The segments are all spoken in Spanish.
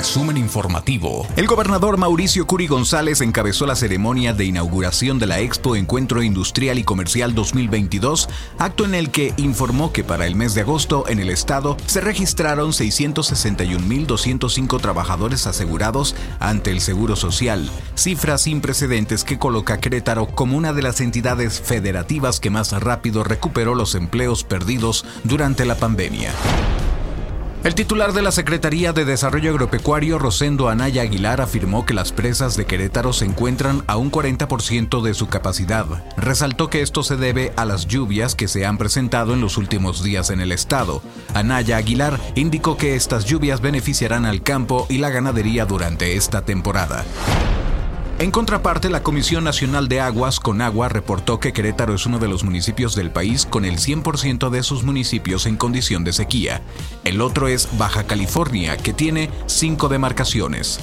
Resumen informativo. El gobernador Mauricio Curi González encabezó la ceremonia de inauguración de la Expo Encuentro Industrial y Comercial 2022, acto en el que informó que para el mes de agosto en el estado se registraron 661.205 trabajadores asegurados ante el Seguro Social, cifra sin precedentes que coloca a Querétaro como una de las entidades federativas que más rápido recuperó los empleos perdidos durante la pandemia. El titular de la Secretaría de Desarrollo Agropecuario, Rosendo Anaya Aguilar, afirmó que las presas de Querétaro se encuentran a un 40% de su capacidad. Resaltó que esto se debe a las lluvias que se han presentado en los últimos días en el estado. Anaya Aguilar indicó que estas lluvias beneficiarán al campo y la ganadería durante esta temporada. En contraparte, la Comisión Nacional de Aguas, Conagua, reportó que Querétaro es uno de los municipios del país con el 100% de sus municipios en condición de sequía. El otro es Baja California, que tiene cinco demarcaciones.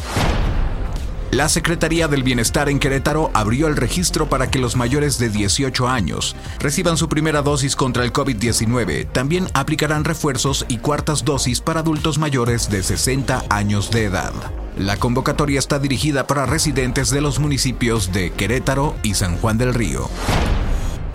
La Secretaría del Bienestar en Querétaro abrió el registro para que los mayores de 18 años reciban su primera dosis contra el COVID-19. También aplicarán refuerzos y cuartas dosis para adultos mayores de 60 años de edad. La convocatoria está dirigida para residentes de los municipios de Querétaro y San Juan del Río.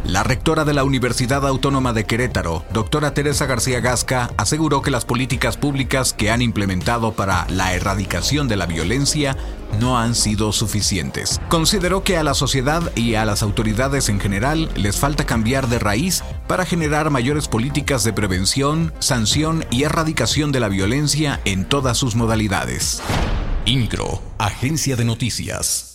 La rectora de la Universidad Autónoma de Querétaro, doctora Teresa García Gasca, aseguró que las políticas públicas que han implementado para la erradicación de la violencia no han sido suficientes. Consideró que a la sociedad y a las autoridades en general les falta cambiar de raíz para generar mayores políticas de prevención, sanción y erradicación de la violencia en todas sus modalidades. INCRO, Agencia de Noticias.